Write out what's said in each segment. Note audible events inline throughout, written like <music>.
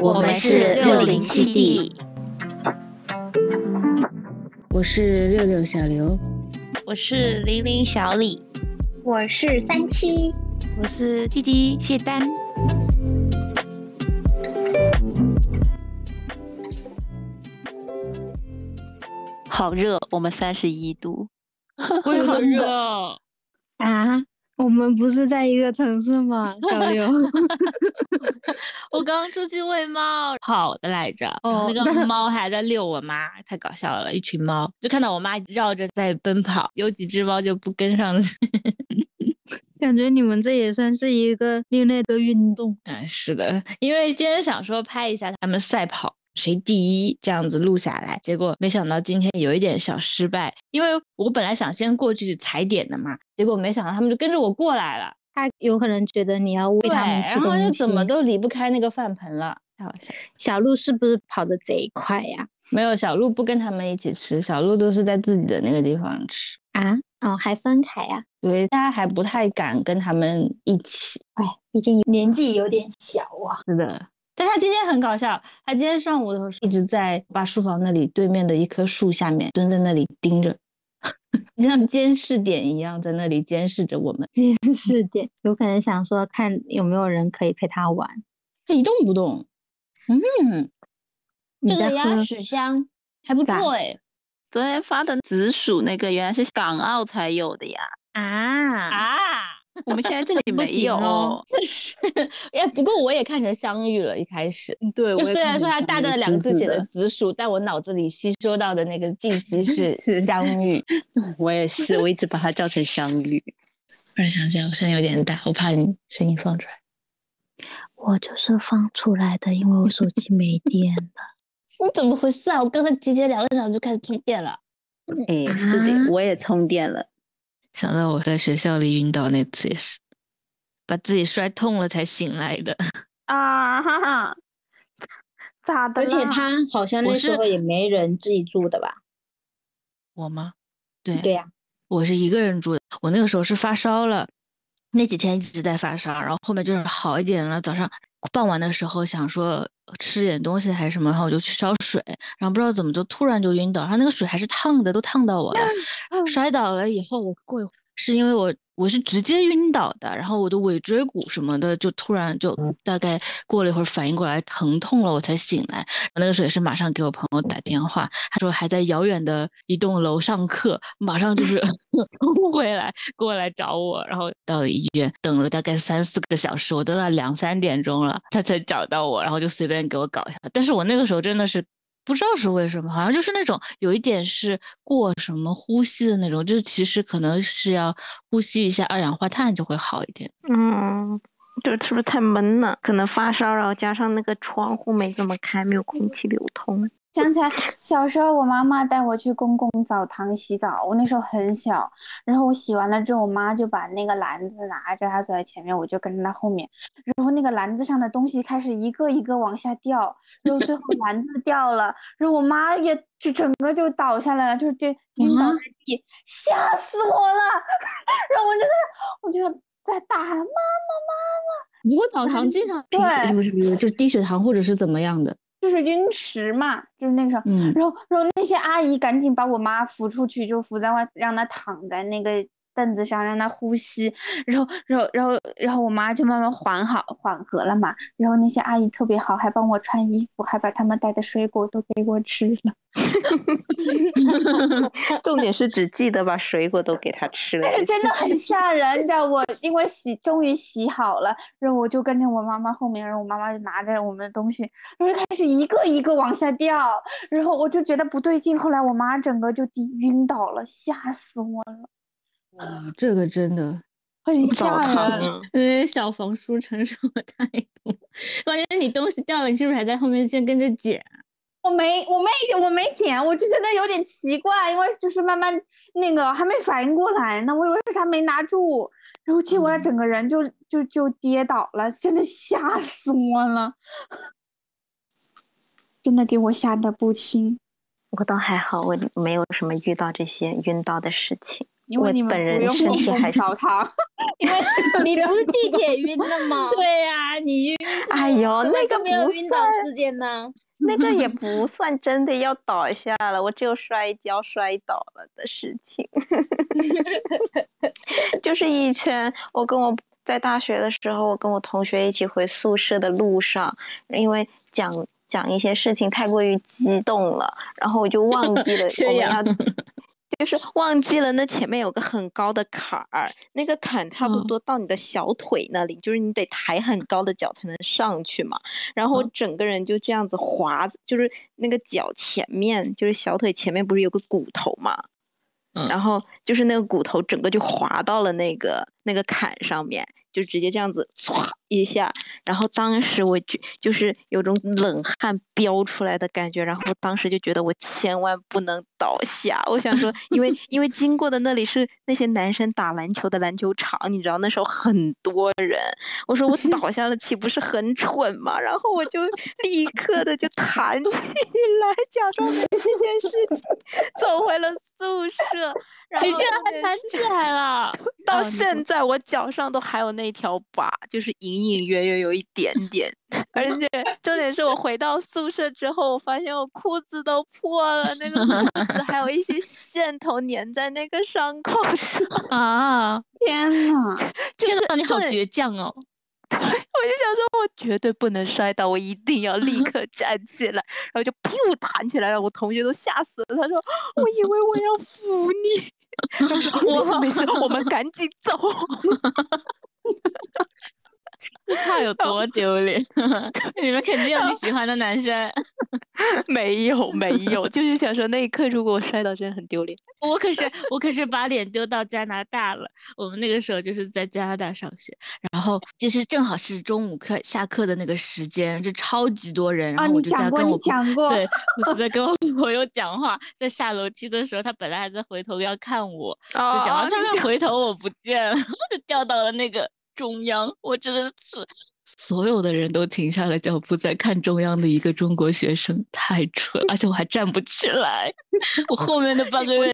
我们是六零七 D。我是六六小刘，我是零零小李，我是三七，我是弟弟谢丹。好热，我们三十一度，会很热 <laughs> 啊！我们不是在一个城市吗？小刘，<laughs> 我刚出去喂猫，跑的来着。哦，那个猫还在遛我妈，太搞笑了。一群猫就看到我妈绕着在奔跑，有几只猫就不跟上去。<laughs> 感觉你们这也算是一个另类的运动。嗯，是的，因为今天想说拍一下他们赛跑。谁第一这样子录下来，结果没想到今天有一点小失败，因为我本来想先过去踩点的嘛，结果没想到他们就跟着我过来了。他有可能觉得你要喂他们吃东西，然后就怎么都离不开那个饭盆了。太好笑。小鹿是不是跑得贼快呀？没有，小鹿不跟他们一起吃，小鹿都是在自己的那个地方吃啊。哦，还分开呀？对，他还不太敢跟他们一起。哎，毕竟年纪有点小啊。是的。但他今天很搞笑，他今天上午的时候一直在把书房那里对面的一棵树下面蹲在那里盯着，<laughs> 像监视点一样在那里监视着我们。监视点有可能想说看有没有人可以陪他玩。他一动不动。嗯，这个鸭屎香还不错哎。昨天发的紫薯那个原来是港澳才有的呀。啊啊！<laughs> 我们现在这里没有，哎，不过我也看成相遇了，一开始。对，就虽然说它大大的两个字写的紫薯，但我脑子里吸收到的那个信息是相遇。<laughs> 我也是，我一直把它叫成相遇。突然想起来，我声音有点大，我怕你声音放出来。我就是放出来的，因为我手机没电了。<laughs> 你怎么回事啊？我刚才直接两个小时就开始充电了。哎，是的，我也充电了。想到我在学校里晕倒那次也是，把自己摔痛了才醒来的啊！哈哈，咋的？而且他好像那时候也没人自己住的吧？我吗？对对呀，我是一个人住的。我那个时候是发烧了，那几天一直在发烧，然后后面就是好一点了。早上傍晚的时候想说吃点东西还是什么，然后我就去烧水，然后不知道怎么就突然就晕倒，然后那个水还是烫的，都烫到我了。摔倒了以后，我过一会儿是因为我。我是直接晕倒的，然后我的尾椎骨什么的就突然就大概过了一会儿反应过来疼痛了，我才醒来。那个时候也是马上给我朋友打电话，他说还在遥远的一栋楼上课，马上就是 <laughs> 冲回来过来找我。然后到了医院，等了大概三四个小时，我都到两三点钟了，他才找到我，然后就随便给我搞一下。但是我那个时候真的是。不知道是为什么，好像就是那种有一点是过什么呼吸的那种，就是其实可能是要呼吸一下二氧化碳就会好一点。嗯，就是不是太闷了？可能发烧，然后加上那个窗户没怎么开，没有空气流通。想起来，小时候我妈妈带我去公共澡堂洗澡，我那时候很小，然后我洗完了之后，我妈就把那个篮子拿着，她走在前面，我就跟着她后面，然后那个篮子上的东西开始一个一个往下掉，然后最后篮子掉了，然后我妈也就整个就倒下来了，就是就晕倒在地，吓死我了，<laughs> 然后我真的是，我就在大喊妈妈妈妈。不过澡堂经常对，不是不是，就是低血糖或者是怎么样的。就是晕池嘛，就是那个时候，然后然后那些阿姨赶紧把我妈扶出去，就扶在外，让她躺在那个。凳子上让他呼吸，然后，然后，然后，然后我妈就慢慢缓好，缓和了嘛。然后那些阿姨特别好，还帮我穿衣服，还把他们带的水果都给我吃了。<laughs> 重点是只记得把水果都给他吃了。但是真的很 <laughs> 吓人，你知道我因为洗终于洗好了，然后我就跟着我妈妈后面，然后我妈妈就拿着我们的东西，然后开始一个一个往下掉，然后我就觉得不对劲，后来我妈整个就低晕倒了，吓死我了。啊，这个真的很吓人，<laughs> 因为小冯叔承受了太多。关键你东西掉了，你是不是还在后面先跟着捡？我没，我没，我没捡，我就觉得有点奇怪，因为就是慢慢那个还没反应过来呢，我以为是他没拿住，然后结果他整个人就就就跌倒了，真的吓死我了，真的给我吓得不轻。我倒还好，我没有什么遇到这些晕倒的事情。因为你们不用身体还澡堂，<laughs> 因为你不是地铁晕的吗？<laughs> 对呀、你晕哎呦，那个没有晕倒，事件呢？<laughs> 那个也不算真的要倒下了，我只有摔跤摔倒了的事情。就是以前我跟我在大学的时候，我跟我同学一起回宿舍的路上，因为讲讲一些事情太过于激动了，然后我就忘记了缺我们氧要。就是忘记了那前面有个很高的坎儿，那个坎差不嗯。多到你的小腿那里，就是你得抬很高的脚才能上去嘛。然后嗯。整个人就这样子滑，就是那个脚前面，就是小腿前面不是有个骨头嘛，嗯。然后就是那个骨头整个就滑到了那个那个坎上面，就直接这样子唰一下，然后当时我就就是有种冷汗飙出来的感觉，然后我当时就觉得我千万不能倒下，我想说，因为 <laughs> 因为经过的那里是那些男生打篮球的篮球场，你知道那时候很多人，我说我倒下了岂不是很蠢吗？然后我就立刻的就弹起来，假装没这件事情，走回了宿舍。然后你竟然还弹起来了，<laughs> 到现在我脚上都还有那条疤，就是隐隐隐约约有一点点，<laughs> 而且重点是我回到宿舍之后，我发现我裤子都破了，那个裤子还有一些线头粘在那个伤口上，<laughs> 啊！天呐，天哪，你好倔强哦！<laughs> 我就想说，我绝对不能摔倒，我一定要立刻站起来，然后就噗弹起来了，我同学都吓死了，他说我以为我要扶你。我说没事没事，我们赶紧走。<laughs> 这怕有多丢脸？<laughs> 你们肯定有你喜欢的男生。<laughs> 没有没有，就是想说那一刻如果我摔倒，真的很丢脸。我可是我可是把脸丢到加拿大了。我们那个时候就是在加拿大上学，然后就是正好是中午课下课的那个时间，就超级多人，然啊，后我就在跟我朋讲过，对，我是在跟我朋友讲话，在下楼梯的时候，他本来还在回头要看我，就讲到哦上面回头我不见了，我就掉到了那个中央，我真的是所有的人都停下了脚步在看中央的一个中国学生，太蠢，而且我还站不起来，我后面的 <laughs> 半个月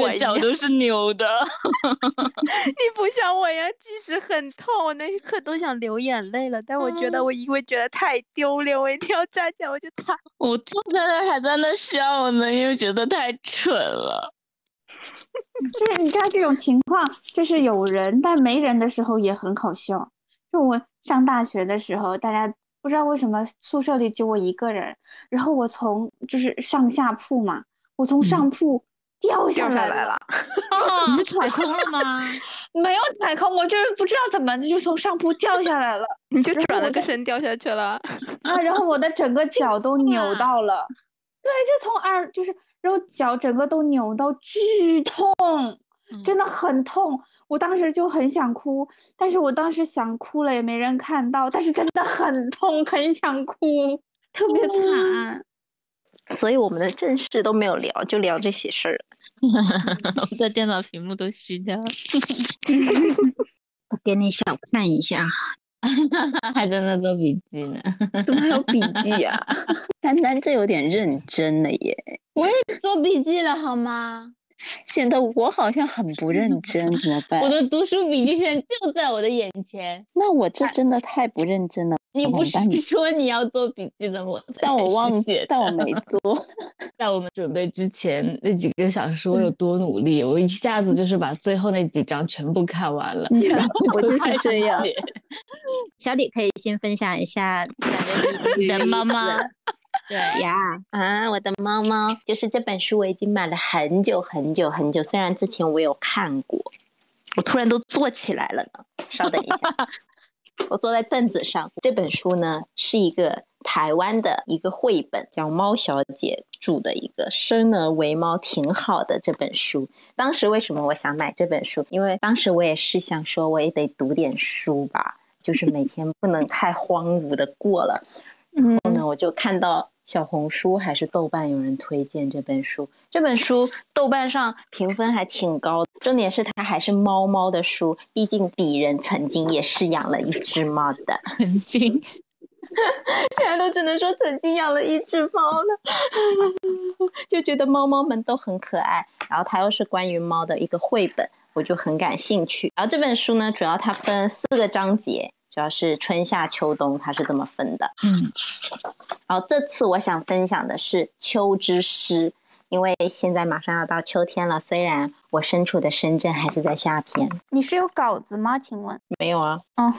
我脚都是扭的。<laughs> 你不像我一样，即使很痛，我那一刻都想流眼泪了。但我觉得我因为觉得太丢脸，我一定要站起来，我就躺。我坐在那还在那笑呢，因为觉得太蠢了。<laughs> 就是你知道这种情况，就是有人但没人的时候也很好笑。就我上大学的时候，大家不知道为什么宿舍里就我一个人，然后我从就是上下铺嘛，我从上铺掉下来了，<laughs> 你是踩空了吗？<laughs> 没有踩空，我就是不知道怎么就从上铺掉下来了你就转了个身掉下去了。啊，然后我的整个脚都扭啊到了，对，就从二就是，然后脚整个都扭到巨痛，真的很痛。我当时就很想哭，但是我当时想哭了也没人看到，但是真的很痛，很想哭，特别惨。所以我们的正事都没有聊，就聊这些事儿。<laughs> 我的电脑屏幕都熄掉了，<laughs> 我给你小看一下，<laughs> 还在那做笔记呢。怎么还有笔记啊？<laughs> 丹丹这有点认真了耶，<laughs> 我也做笔记了好吗？显得我好像很不认 <laughs> 真，怎么办我？的读书笔记现在就在我的眼前。那我这真的太不认真了。你不是说你要做笔记的吗？但我忘记，但我没做。<laughs> 在我们准备之前那几个小时，我有多努力，我一下子就是把最后那几章全部看完了。然后我就是这样 <laughs> 小李可以先分享一下，感觉你的妈妈对呀，<laughs> 啊，我的猫猫，就是这本书我已经买了很久很久很久，虽然之前我有看过，我突然都坐起来了呢。稍等一下，<laughs> 我坐在凳子上。这本书呢是一个台湾的一个绘本，叫猫小姐著的一个《生而为猫挺好的》这本书。当时为什么我想买这本书？因为当时我也是想说，我也得读点书吧，就是每天不能太荒芜的过了。然后呢，我就看到小红书还是豆瓣有人推荐这本书，这本书豆瓣上评分还挺高的，重点是它还是猫猫的书，毕竟鄙人曾经也是养了一只猫的，曾经。现在都只能说曾经养了一只猫了，<laughs> 就觉得猫猫们都很可爱。然后它又是关于猫的一个绘本，我就很感兴趣。然后这本书呢，主要它分四个章节，主要是春夏秋冬，它是这么分的。嗯，然后这次我想分享的是秋之诗，因为现在马上要到秋天了，虽然我身处的深圳还是在夏天。你是有稿子吗？请问？没有啊，哦，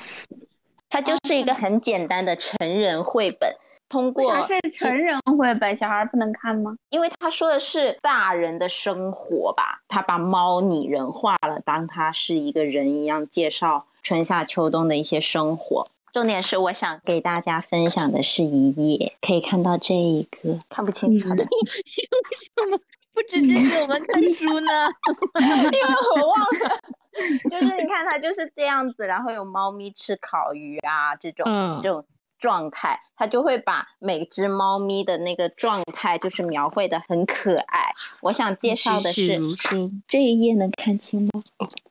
它就是一个很简单的成人绘本，通过为啥是成人绘本，小孩不能看吗？因为他说的是大人的生活吧，他把猫拟人化了，当它是一个人一样介绍春夏秋冬的一些生活。重点是我想给大家分享的是一页，可以看到这一个看不清楚的，为什么不直接给我们看书呢？因为我忘了。<laughs> 就是你看它就是这样子，然后有猫咪吃烤鱼啊这种、嗯这种状态，它就会把每只猫咪的那个状态就是描绘的很可爱。我想介绍的是栩栩如生这一页能看清吗？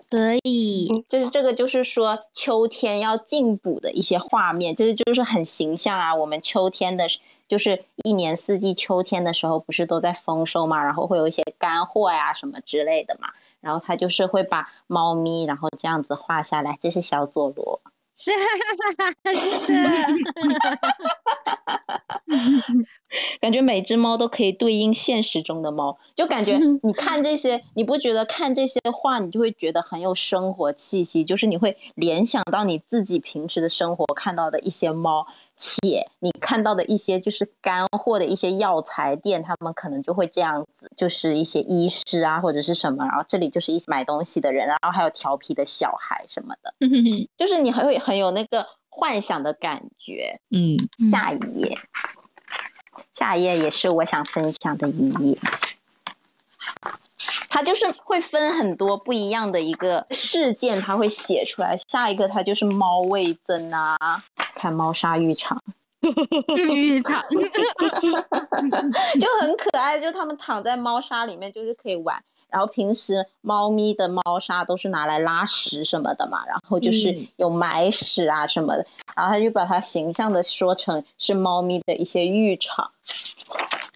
可以，就是这个，就是说秋天要进补的一些画面，就是就是很形象啊。我们秋天的，就是一年四季，秋天的时候不是都在丰收嘛，然后会有一些干货呀什么之类的嘛。然后他就是会把猫咪，然后这样子画下来，这是小佐罗。是。是，<laughs> 感觉每只猫都可以对应现实中的猫，就感觉 <laughs> 你看这些，你不觉得看这些画，你就会觉得很有生活气息，就是你会联想到你自己平时的生活看到的一些猫，且你看到的一些就是干货的一些药材店，他们可能就会这样子，就是一些医师啊或者是什么，然后这里就是一些买东西的人，然后还有调皮的小孩什么的，就是你很会很有那个幻想的感觉。嗯，下一页，下一页也是我想分享的一页。它就是会分很多不一样的一个事件，它会写出来。下一个它就是猫味增啊，看猫砂浴场浴场，<laughs> <laughs> 就很可爱，就它们躺在猫砂里面就是可以玩。然后平时猫咪的猫砂都是拿来拉屎什么的嘛，然后就是嗯有埋屎啊什么的，然后他就把它形象的说成是猫咪的一些浴场，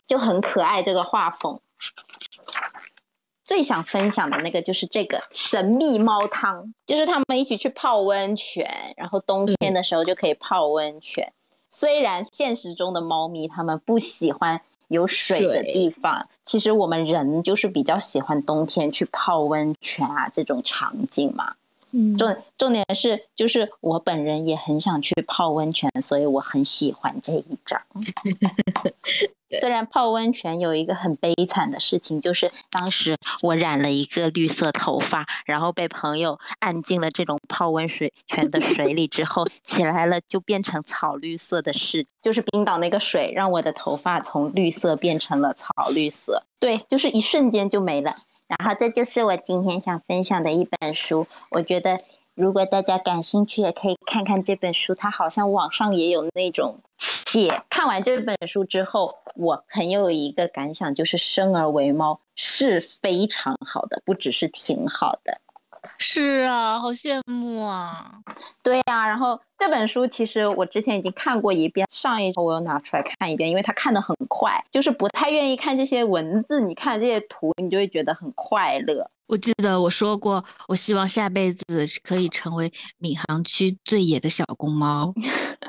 就很可爱这个画风。最想分享的那个就是这个神秘猫汤，就是他们一起去泡温泉，然后冬天的时候就可以泡温泉。虽然现实中的猫咪它们不喜欢有水的地方，其实我们人就是比较喜欢冬天去泡温泉啊这种场景嘛。嗯重重点是，就是我本人也很想去泡温泉，所以我很喜欢这一张。<laughs> 虽然泡温泉有一个很悲惨的事情，就是当时我染了一个绿色头发，然后被朋友按进了这种泡温水泉的水里之后，起来了就变成草绿色的事，就是冰岛那个水让我的头发从绿色变成了草绿色，对，就是一瞬间就没了。然后这就是我今天想分享的一本书，我觉得如果大家感兴趣，也可以看看这本书，它好像网上也有那种写。看完这本书之后，我很有一个感想，就是生而为猫是非常好的，不只是挺好的。是啊，好羡慕啊！对呀、然后这本书其实我之前已经看过一遍，上一周我又拿出来看一遍，因为它看的很快，就是不太愿意看这些文字，你看这些图，你就会觉得很快乐。我记得我说过，我希望下辈子可以成为闵行区最野的小公猫。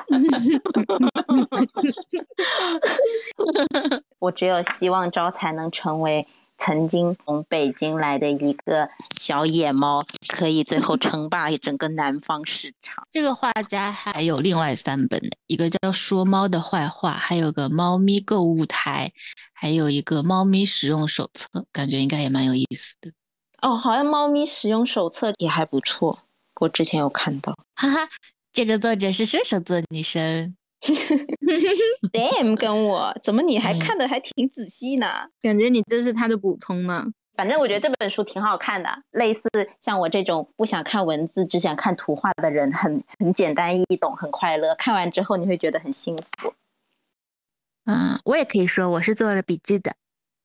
<laughs> 我只有希望招财能成为曾经从北京来的一个小野猫，可以最后称霸整个南方市场。这个画家还有另外三本呢，一个叫《说猫的坏话》，还有个猫咪购物台，还有一个猫咪使用手册，感觉应该也蛮有意思的。哦，好像猫咪使用手册也还不错，我之前有看到。哈哈，这个作者是射手座女生，<laughs> Damn，跟我怎么你还嗯看的还挺仔细呢？感觉你这是他的补充呢。反正我觉得这本书挺好看的，类似像我这种不想看文字，只想看图画的人，很很简单易懂，很快乐。看完之后你会觉得很幸福。嗯，我也可以说我是做了笔记的。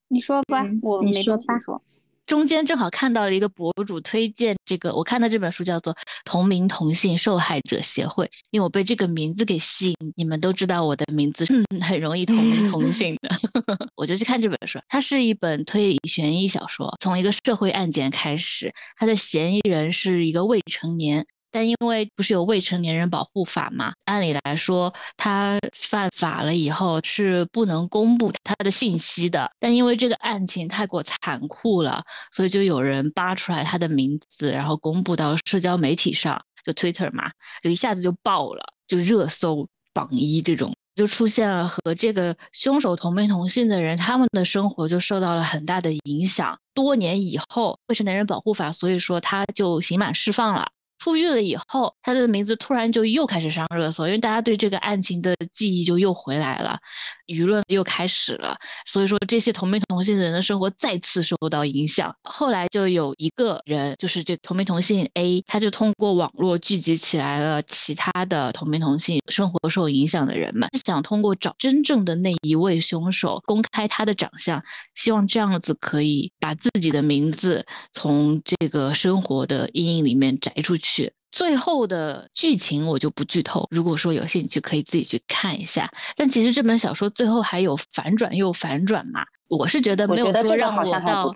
你说吧，嗯我没你说吧东西说。中间正好看到了一个博主推荐这个，我看的这本书叫做《同名同姓受害者协会》，因为我被这个名字给吸引。你们都知道我的名字嗯很容易同名同 <laughs> 姓的，<laughs> 我就去看这本书。它是一本推理悬疑小说，从一个社会案件开始，它的嫌疑人是一个未成年。但因为不是有未成年人保护法嘛，按理来说他犯法了以后是不能公布他的信息的。但因为这个案情太过残酷了，所以就有人扒出来他的名字，然后公布到社交媒体上，就 Twitter 嘛，就一下子就爆了，就热搜榜一这种，就出现了和这个凶手同名同姓的人，他们的生活就受到了很大的影响。多年以后，未成年人保护法，所以说他就刑满释放了。出狱了以后，他的名字突然就又开始上热搜，因为大家对这个案情的记忆就又回来了，舆论又开始了，所以说这些同名同姓的人的生活再次受到影响。后来就有一个人，就是这同名同姓 A，他就通过网络聚集起来了其他的同名同姓生活受影响的人们，想通过找真正的那一位凶手，公开他的长相，希望这样子可以把自己的名字从这个生活的阴影里面摘出去。去最后的剧情我就不剧透，如果说有兴趣可以自己去看一下。但其实这本小说最后还有反转又反转嘛，我是觉得没有说让我到。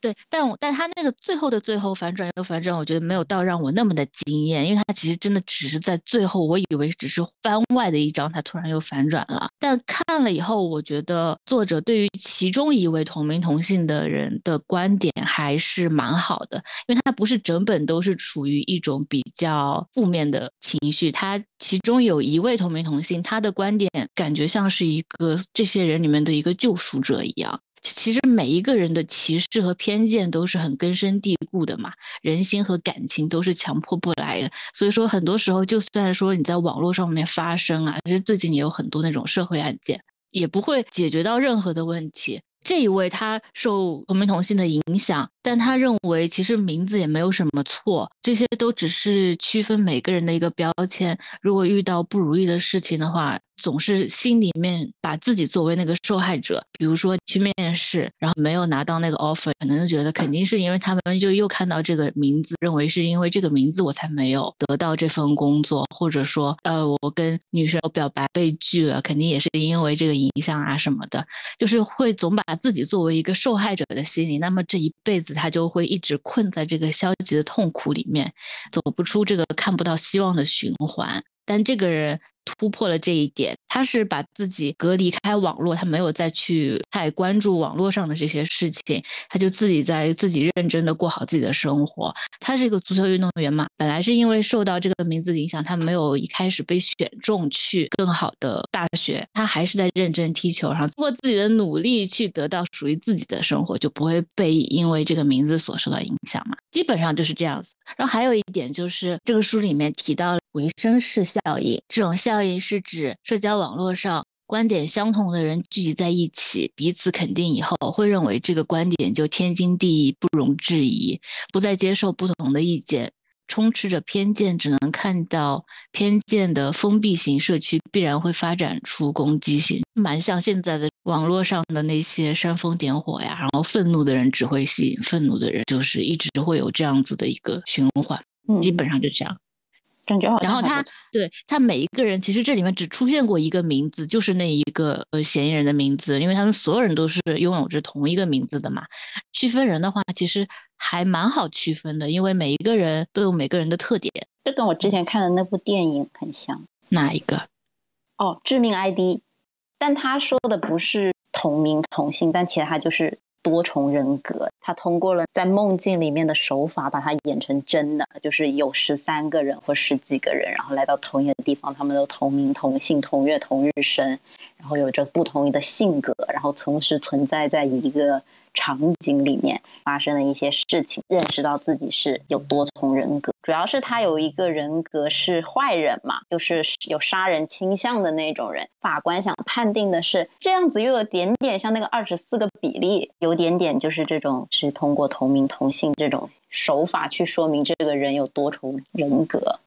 对，但我但他那个最后的最后反转又反转，我觉得没有到让我那么的惊艳，因为他其实真的只是在最后，我以为只是番外的一章，他突然又反转了。但看了以后，我觉得作者对于其中一位同名同姓的人的观点还是蛮好的，因为他不是整本都是处于一种比较负面的情绪，他其中有一位同名同姓，他的观点感觉像是一个这些人里面的一个救赎者一样。其实每一个人的歧视和偏见都是很根深蒂固的嘛，人心和感情都是强迫不来的。所以说，很多时候就算说你在网络上面发声啊，其实最近也有很多那种社会案件，也不会解决到任何的问题。这一位他受同名同姓的影响，但他认为其实名字也没有什么错，这些都只是区分每个人的一个标签。如果遇到不如意的事情的话，总是心里面把自己作为那个受害者。比如说去面试，然后没有拿到那个 offer，可能就觉得肯定是因为他们就又看到这个名字，认为是因为这个名字我才没有得到这份工作，或者说呃我跟女生表白被拒了，肯定也是因为这个影响啊什么的，就是会总把自己作为一个受害者的心理，那么这一辈子他就会一直困在这个消极的痛苦里面，走不出这个看不到希望的循环。但这个人。突破了这一点，他是把自己隔离开网络，他没有再去太关注网络上的这些事情，他就自己在自己认真的过好自己的生活。他是一个足球运动员嘛，本来是因为受到这个名字影响，他没有一开始被选中去更好的大学，他还是在认真踢球，然后通过自己的努力去得到属于自己的生活，就不会被因为这个名字所受到影响嘛。基本上就是这样子。然后还有一点就是这个书里面提到维生式效应，这种效。效应是指社交网络上观点相同的人聚集在一起，彼此肯定以后，会认为这个观点就天经地义，不容置疑，不再接受不同的意见。充斥着偏见，只能看到偏见的封闭型社区，必然会发展出攻击性，蛮像现在的网络上的那些煽风点火呀。然后愤怒的人只会吸引愤怒的人，就是一直会有这样子的一个循环，基本上就这样。然后他对他每一个人，其实这里面只出现过一个名字，就是那一个呃嫌疑人的名字，因为他们所有人都是拥有着同一个名字的嘛。区分人的话，其实还蛮好区分的，因为每一个人都有每个人的特点。这跟我之前看的那部电影很像。哪一个？哦，致命 ID。但他说的不是同名同姓，但其实他就是。多重人格，他通过了在梦境里面的手法，把它演成真的，就是有十三个人或十几个人，然后来到同一个地方，他们都同名同姓、同月同日生，然后有着不同的性格，然后同时存在在一个。场景里面发生的一些事情，认识到自己是有多重人格，主要是他有一个人格是坏人嘛，就是有杀人倾向的那种人。法官想判定的是这样子，又有点点像那个二十四个比例，有点点就是这种是通过同名同姓这种手法去说明这个人有多重人格。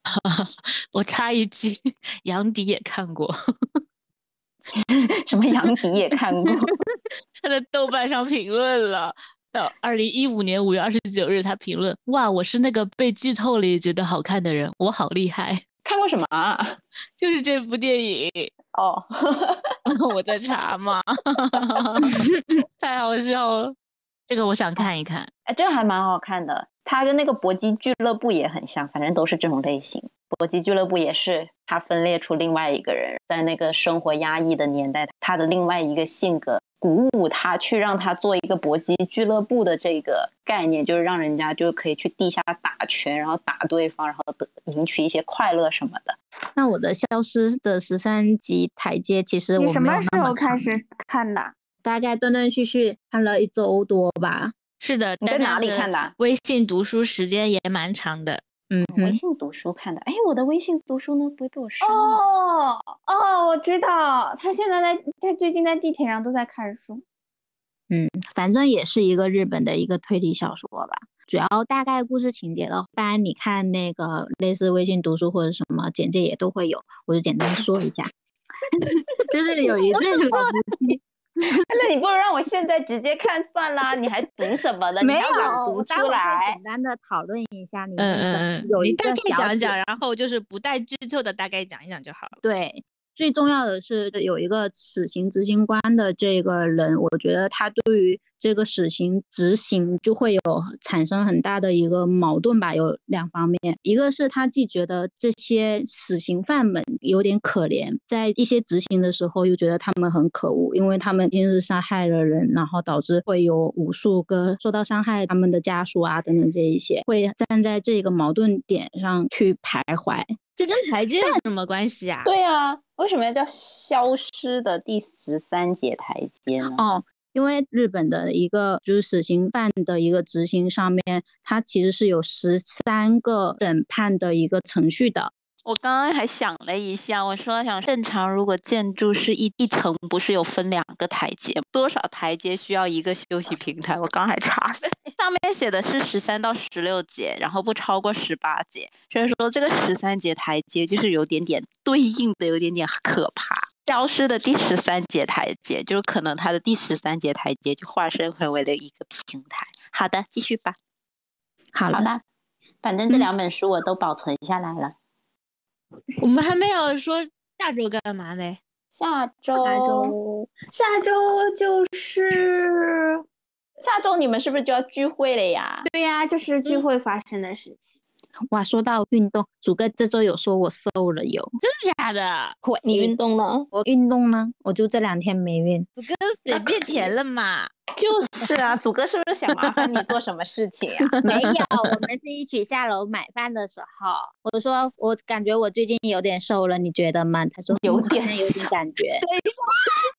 <laughs> 我插一句，杨迪也看过。<laughs> 什么杨迪也看过，<laughs> 他在豆瓣上评论了，到二零一五年五月二十九日，他评论：哇，我是那个被剧透了也觉得好看的人，我好厉害。看过什么啊？<laughs> 就是这部电影，哦，我在查嘛，太好笑了。这个我想看一看。哎，这个还蛮好看的。它跟那个搏击俱乐部也很像，反正都是这种类型。搏击俱乐部也是他分裂出另外一个人，在那个生活压抑的年代，他的另外一个性格鼓舞他去让他做一个搏击俱乐部的这个概念，就是让人家就可以去地下打拳，然后打对方，然后得赢取一些快乐什么的。那我的消失的十三级台阶，其实我你什么时候开始看的？大概断断续续看了一周多吧。是的，你在哪里看的啊微信读书时间也蛮长的。嗯，微信读书看的，哎，我的微信读书呢不会被我删了？哦哦，我知道，他现在在，他最近在地铁上都在看书。嗯，反正也是一个日本的一个推理小说吧。主要大概故事情节的话，一般你看那个类似微信读书或者什么简介也都会有，我就简单说一下。<laughs> 就是有一对老夫妻，<laughs> 那你不如让我现在直接看算了，你还读什么呢？你没还朗有，读出来简。单的讨论一下你嗯嗯嗯，有一个小姐讲一讲，然后就是不带剧透的，大概讲一讲就好了。对，最重要的是有一个死刑执行官的这个人，我觉得他对于这个死刑执行就会有产生很大的一个矛盾吧，有两方面，一个是他既觉得这些死刑犯们有点可怜，在一些执行的时候又觉得他们很可恶，因为他们今日杀害了人，然后导致会有无数个受到伤害他们的家属啊等等这一些，会站在这个矛盾点上去徘徊。<laughs> 这跟台阶 <laughs> 有什么关系啊？对啊，为什么要叫消失的第十三节台阶呢？哦，因为日本的一个就是死刑犯的一个执行上面，它其实是有十三个审判的一个程序的。我刚刚还想了一下，我说想正常，如果建筑是一一层，不是有分两个台阶，多少台阶需要一个休息平台？我刚还查了，上面写的是十三到十六节，然后不超过十八节，所以说这个十三节台阶就是有点点对应的，有点点可怕。消失的第十三节台阶，就是可能它的第十三节台阶就化身成为了一个平台。好的，继续吧。好了，反正这两本书我都保存下来了。我们还没有说下周干嘛呢？下周，下周，下周就是，下周你们是不是就要聚会了呀？对呀、就是聚会发生的事情。哇，说到运动，祖哥这周有说我瘦了有，真的假的？你运动了？我运动呢，我就这两天没运。祖哥嘴变甜了嘛？<laughs> 就是啊，祖哥是不是想麻烦你做什么事情呀、<laughs> 没有，我们是一起下楼买饭的时候，我说我感觉我最近有点瘦了，你觉得吗？他说有点有点感觉。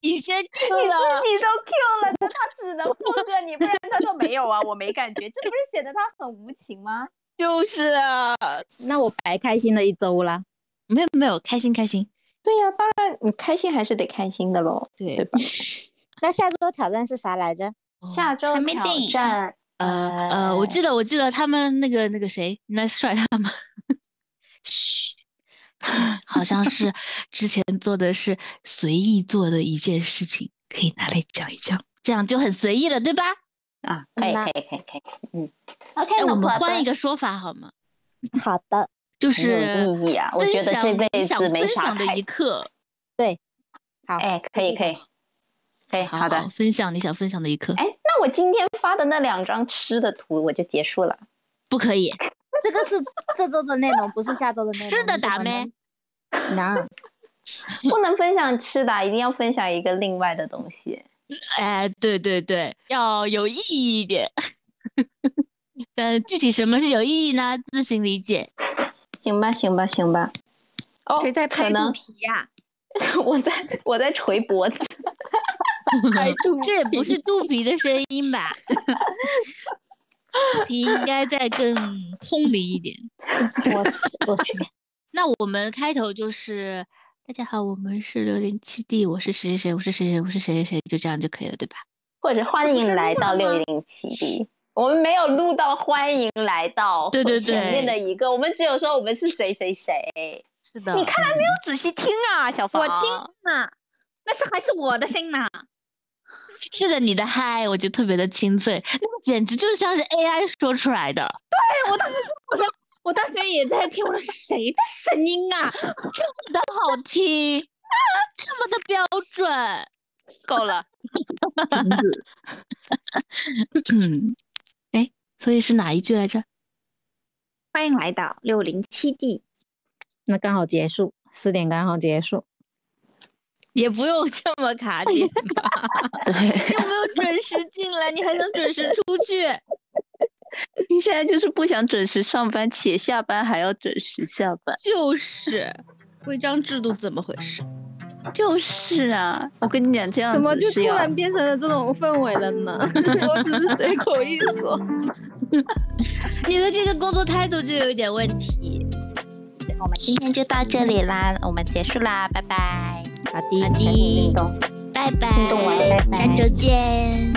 你先你自己都 Q 了，那他只能放个你，不然他说没有啊，我没感觉，这不是显得他很无情吗？就是啊，那我白开心了一周啦。没有没有，开心开心。对呀、当然你开心还是得开心的喽，对对吧？<laughs> 那下周挑战是啥来着？下周挑还没定战，呃呃，我记得我记得他们那个那个谁，Nice 帅他们，<laughs> 嘘，好像是之前做的是随意做的一件事情，可以拿来讲一讲，这样就很随意了，对吧？啊，可以那可以可以可以，嗯，哎，OK，我们换一个说法好吗？好的，就是意义啊，我觉得这享辈子没分啥的一，刻。对好，哎，可以可以，可以，好的。分享你想分享的一刻，哎，那我今天发的那两张吃的图我就结束了。不可以，<laughs> 这个是这周的内容，不是下周的内容。吃的打咩能？<laughs> 不能分享吃的啊，一定要分享一个另外的东西。哎，对对对，要有意义一点。<laughs> 但具体什么是有意义呢？自行理解。行吧，行吧，行吧。哦，谁在拍肚皮呀、<laughs> 我在我在捶脖子。<laughs> 这也不是肚皮的声音吧？肚皮应该再更空灵一点。我我去，那我们开头就是大家好，我们是六零七 D，我是谁谁谁，我是谁谁，我是谁谁谁，就这样就可以了，对吧？或者欢迎来到六零七 D。我们没有录到欢迎来到对对对前面的一个，我们只有说我们是谁谁谁。是的你看来没有仔细听啊，小芳。我听呢，那是还是我的声呢。<laughs> 是的，你的嗨我就特别的清脆，那个简直就像是 AI 说出来的，对我当时我说，我当时也在听，我说谁的声音啊？<laughs> 这么的好听，这么的标准。够了，<laughs> 嗯，哎，所以是哪一句来着？欢迎来到六零七 D，那刚好结束，四点刚好结束。也不用这么卡点吧？<laughs> 对，又没有准时进来，你还能准时出去？你现在就是不想准时上班，且下班还要准时下班。就是，规章制度怎么回事？就是啊，我跟你讲，这样怎么就突然变成了这种氛围了呢？<laughs> 我只是随口一说。<laughs> 你的这个工作态度就有一点问题。我们今天就到这里啦，我们结束啦，拜拜。好的，好的运动？拜拜，运动完拜拜下周见。